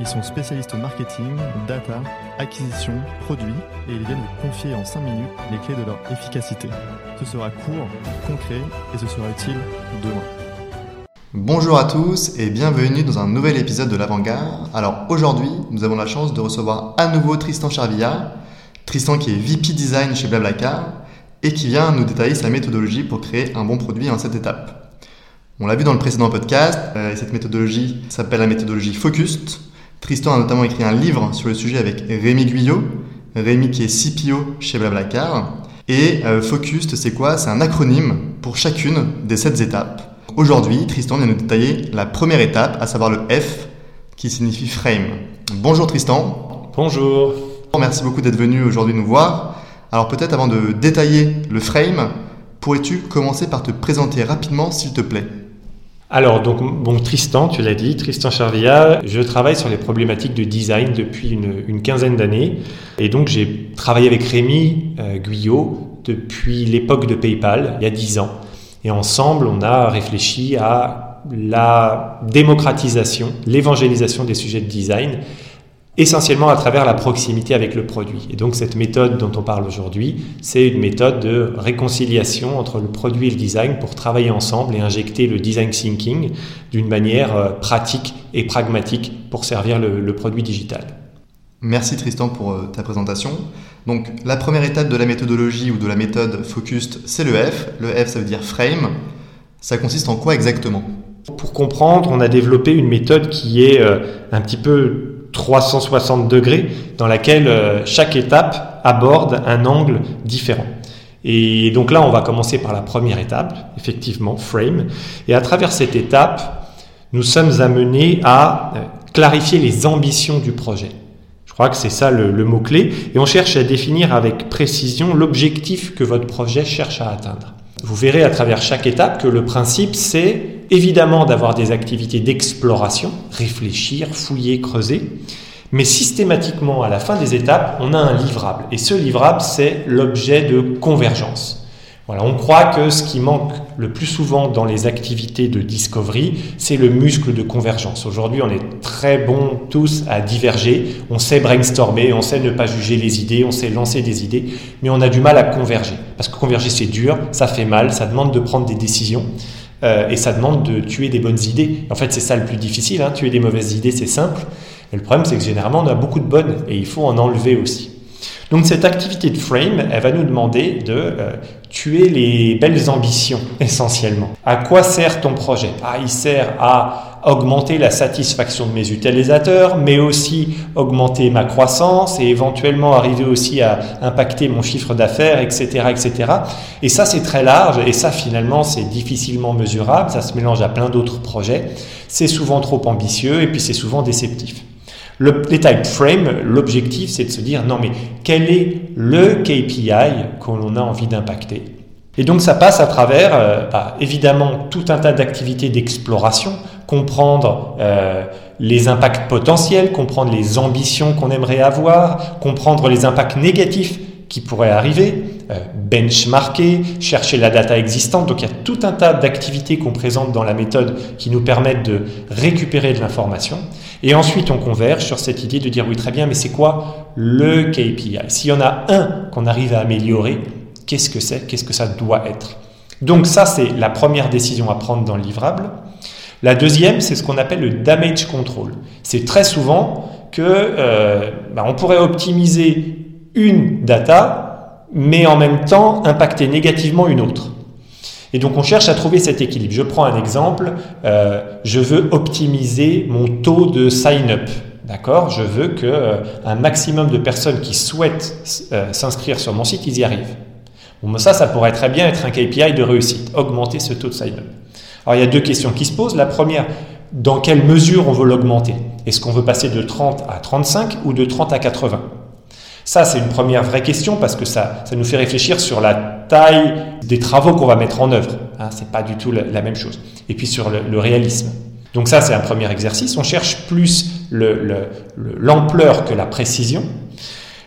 Ils sont spécialistes marketing, data, acquisition, produits et ils viennent vous confier en 5 minutes les clés de leur efficacité. Ce sera court, concret et ce sera utile demain. Bonjour à tous et bienvenue dans un nouvel épisode de l'Avant-Garde. Alors aujourd'hui, nous avons la chance de recevoir à nouveau Tristan Charvilla. Tristan qui est VP Design chez Blablacar et qui vient nous détailler sa méthodologie pour créer un bon produit en cette étape. On l'a vu dans le précédent podcast, euh, cette méthodologie s'appelle la méthodologie Focused. Tristan a notamment écrit un livre sur le sujet avec Rémi Guyot. Rémi qui est CPO chez Blablacar. Et euh, Focused, c'est quoi? C'est un acronyme pour chacune des sept étapes. Aujourd'hui, Tristan vient nous détailler la première étape, à savoir le F, qui signifie frame. Bonjour Tristan. Bonjour. Merci beaucoup d'être venu aujourd'hui nous voir. Alors peut-être avant de détailler le frame, pourrais-tu commencer par te présenter rapidement s'il te plaît? Alors, donc, bon, Tristan, tu l'as dit, Tristan Charvilla, je travaille sur les problématiques de design depuis une, quinzaine d'années. Et donc, j'ai travaillé avec Rémi euh, Guyot depuis l'époque de PayPal, il y a dix ans. Et ensemble, on a réfléchi à la démocratisation, l'évangélisation des sujets de design essentiellement à travers la proximité avec le produit. Et donc cette méthode dont on parle aujourd'hui, c'est une méthode de réconciliation entre le produit et le design pour travailler ensemble et injecter le design thinking d'une manière euh, pratique et pragmatique pour servir le, produit digital. Merci Tristan pour euh, ta présentation. Donc la première étape de la méthodologie ou de la méthode Focused, c'est le F. Le F, ça veut dire frame. Ça consiste en quoi exactement? Pour comprendre, on a développé une méthode qui est euh, un petit peu 360 degrés dans laquelle euh, chaque étape aborde un angle différent. Et donc là, on va commencer par la première étape, effectivement, frame. Et à travers cette étape, nous sommes amenés à euh, clarifier les ambitions du projet. Je crois que c'est ça le, le mot-clé. Et on cherche à définir avec précision l'objectif que votre projet cherche à atteindre. Vous verrez à travers chaque étape que le principe, c'est évidemment d'avoir des activités d'exploration, réfléchir, fouiller, creuser, mais systématiquement, à la fin des étapes, on a un livrable. Et ce livrable, c'est l'objet de convergence. Voilà, on croit que ce qui manque le plus souvent dans les activités de discovery, c'est le muscle de convergence. Aujourd'hui, on est très bons tous à diverger, on sait brainstormer, on sait ne pas juger les idées, on sait lancer des idées, mais on a du mal à converger. Parce que converger, c'est dur, ça fait mal, ça demande de prendre des décisions. Euh, et ça demande de tuer des bonnes idées. En fait, c'est ça le plus difficile. Hein. Tuer des mauvaises idées, c'est simple. Le problème, c'est que généralement, on a beaucoup de bonnes et il faut en enlever aussi. Donc cette activité de frame, elle va nous demander de euh, tuer les belles ambitions essentiellement. À quoi sert ton projet? Ah, il sert à augmenter la satisfaction de mes utilisateurs, mais aussi augmenter ma croissance et éventuellement arriver aussi à impacter mon chiffre d'affaires, etc., etc. Et ça, c'est très large et ça, finalement, c'est difficilement mesurable. Ça se mélange à plein d'autres projets. C'est souvent trop ambitieux et puis c'est souvent déceptif. Le, les type frame, l'objectif, c'est de se dire non, mais quel est le KPI qu'on a envie d'impacter? Et donc, ça passe à travers, euh, bah, évidemment, tout un tas d'activités d'exploration, comprendre euh, les impacts potentiels, comprendre les ambitions qu'on aimerait avoir, comprendre les impacts négatifs qui pourraient arriver, euh, benchmarker, chercher la data existante. Donc il y a tout un tas d'activités qu'on présente dans la méthode qui nous permettent de récupérer de l'information. Et ensuite on converge sur cette idée de dire oui très bien, mais c'est quoi le KPI S'il y en a un qu'on arrive à améliorer, qu'est-ce que c'est? Qu'est-ce que ça doit être? Donc ça c'est la première décision à prendre dans le livrable. La deuxième, c'est ce qu'on appelle le damage control. C'est très souvent que euh, bah, on pourrait optimiser une data, mais en même temps impacter négativement une autre. Et donc on cherche à trouver cet équilibre. Je prends un exemple, euh, je veux optimiser mon taux de sign-up. D'accord? Je veux que euh, un maximum de personnes qui souhaitent euh, s'inscrire sur mon site, ils y arrivent. Bon, ça, ça pourrait très bien être un KPI de réussite, augmenter ce taux de sign-up. Alors il y a deux questions qui se posent. La première, dans quelle mesure on veut l'augmenter? Est-ce qu'on veut passer de 30 à 35 ou de 30 à 80 Ça, c'est une première vraie question parce que ça, ça nous fait réfléchir sur la taille des travaux qu'on va mettre en œuvre. Hein, c'est pas du tout la, même chose. Et puis sur le, réalisme. Donc ça, c'est un premier exercice. On cherche plus l'ampleur le, que la précision.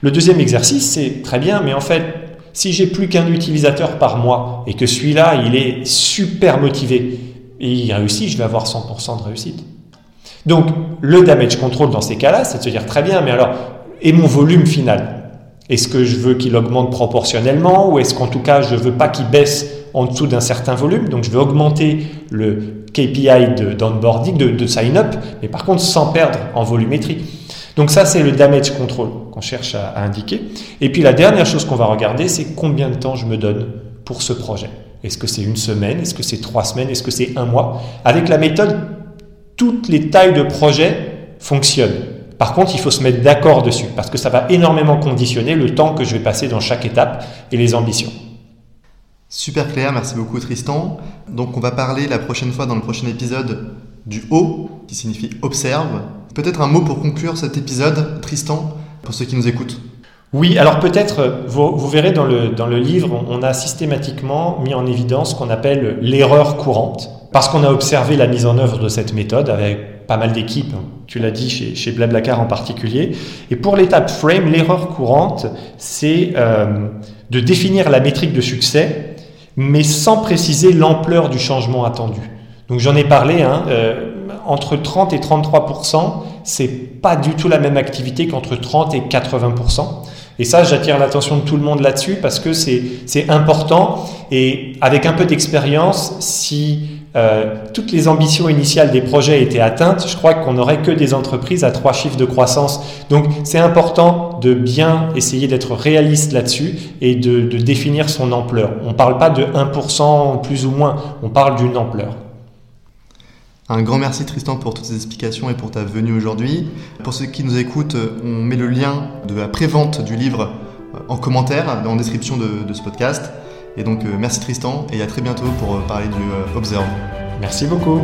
Le deuxième exercice, c'est très bien, mais en fait, si j'ai plus qu'un utilisateur par mois et que celui-là, il est super motivé et il réussit, je vais avoir 100% de réussite. Donc, le damage control dans ces cas-là, c'est de se dire très bien, mais alors, et mon volume final? Est-ce que je veux qu'il augmente proportionnellement ou est-ce qu'en tout cas, je ne veux pas qu'il baisse en dessous d'un certain volume? Donc, je vais augmenter le KPI d'onboarding, de, de sign-up, mais par contre, sans perdre en volumétrie. Donc ça, c'est le damage control qu'on cherche à, à, indiquer. Et puis la dernière chose qu'on va regarder, c'est combien de temps je me donne pour ce projet. Est-ce que c'est une semaine? Est-ce que c'est trois semaines? Est-ce que c'est un mois? Avec la méthode, toutes les tailles de projet fonctionnent. Par contre, il faut se mettre d'accord dessus, parce que ça va énormément conditionner le temps que je vais passer dans chaque étape et les ambitions. Super clair, merci beaucoup Tristan. Donc on va parler la prochaine fois dans le prochain épisode du O, qui signifie observe. Peut-être un mot pour conclure cet épisode, Tristan, pour ceux qui nous écoutent. Oui, alors peut-être, vous, vous, verrez dans le, dans le livre, on a systématiquement mis en évidence ce qu'on appelle l'erreur courante, parce qu'on a observé la mise en œuvre de cette méthode avec mal d'équipes, tu l'as dit chez, chez Blablacar en particulier. Et pour l'étape frame, l'erreur courante, c'est euh, de définir la métrique de succès, mais sans préciser l'ampleur du changement attendu. Donc j'en ai parlé, hein, euh, entre 30 et 33% c'est pas du tout la même activité qu'entre 30 et 80 et ça, j'attire l'attention de tout le monde là-dessus parce que c'est important. Et avec un peu d'expérience, si euh, toutes les ambitions initiales des projets étaient atteintes, je crois qu'on n'aurait que des entreprises à trois chiffres de croissance. Donc c'est important de bien essayer d'être réaliste là-dessus et de, de définir son ampleur. On ne parle pas de 1% plus ou moins, on parle d'une ampleur. Un grand merci Tristan pour toutes ces explications et pour ta venue aujourd'hui. Pour ceux qui nous écoutent, on met le lien de la prévente du livre euh, en commentaire, en description de, ce podcast. Et donc euh, merci Tristan et à très bientôt pour euh, parler du Observe. Merci beaucoup.